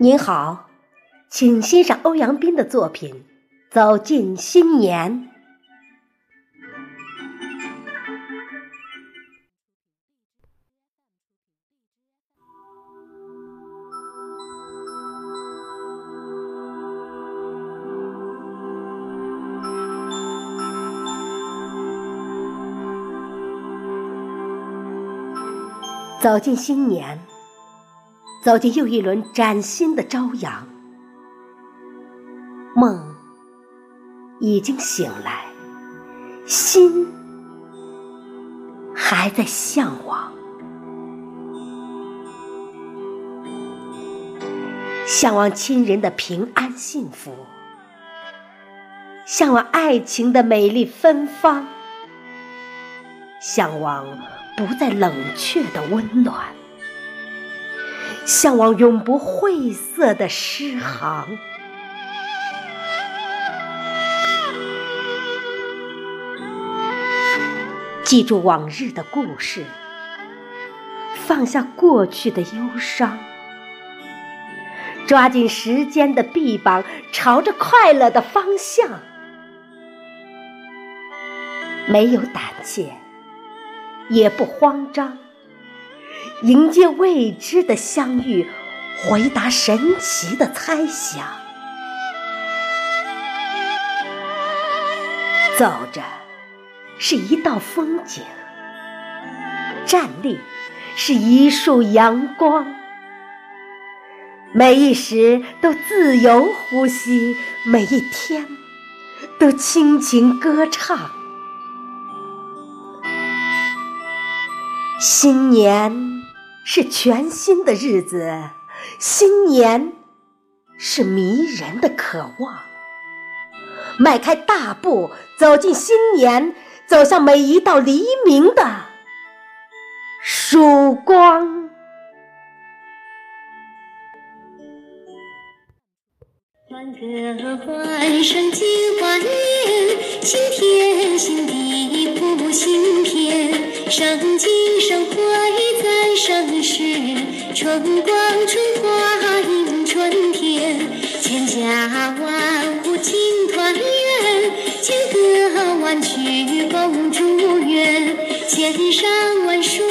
您好，请欣赏欧阳斌的作品《走进新年》。走进新年，走进又一轮崭新的朝阳。梦已经醒来，心还在向往，向往亲人的平安幸福，向往爱情的美丽芬芳，向往。不再冷却的温暖，向往永不晦涩的诗行。记住往日的故事，放下过去的忧伤，抓紧时间的臂膀，朝着快乐的方向。没有胆怯。也不慌张，迎接未知的相遇，回答神奇的猜想。走着是一道风景，站立是一束阳光。每一时都自由呼吸，每一天都倾情歌唱。新年是全新的日子，新年是迷人的渴望。迈开大步走进新年，走向每一道黎明的曙光。欢歌欢声尽欢颜，新天新地谱新篇。上金风光春花映春天，千家万户庆团圆，千歌万曲共祝愿，千山万水，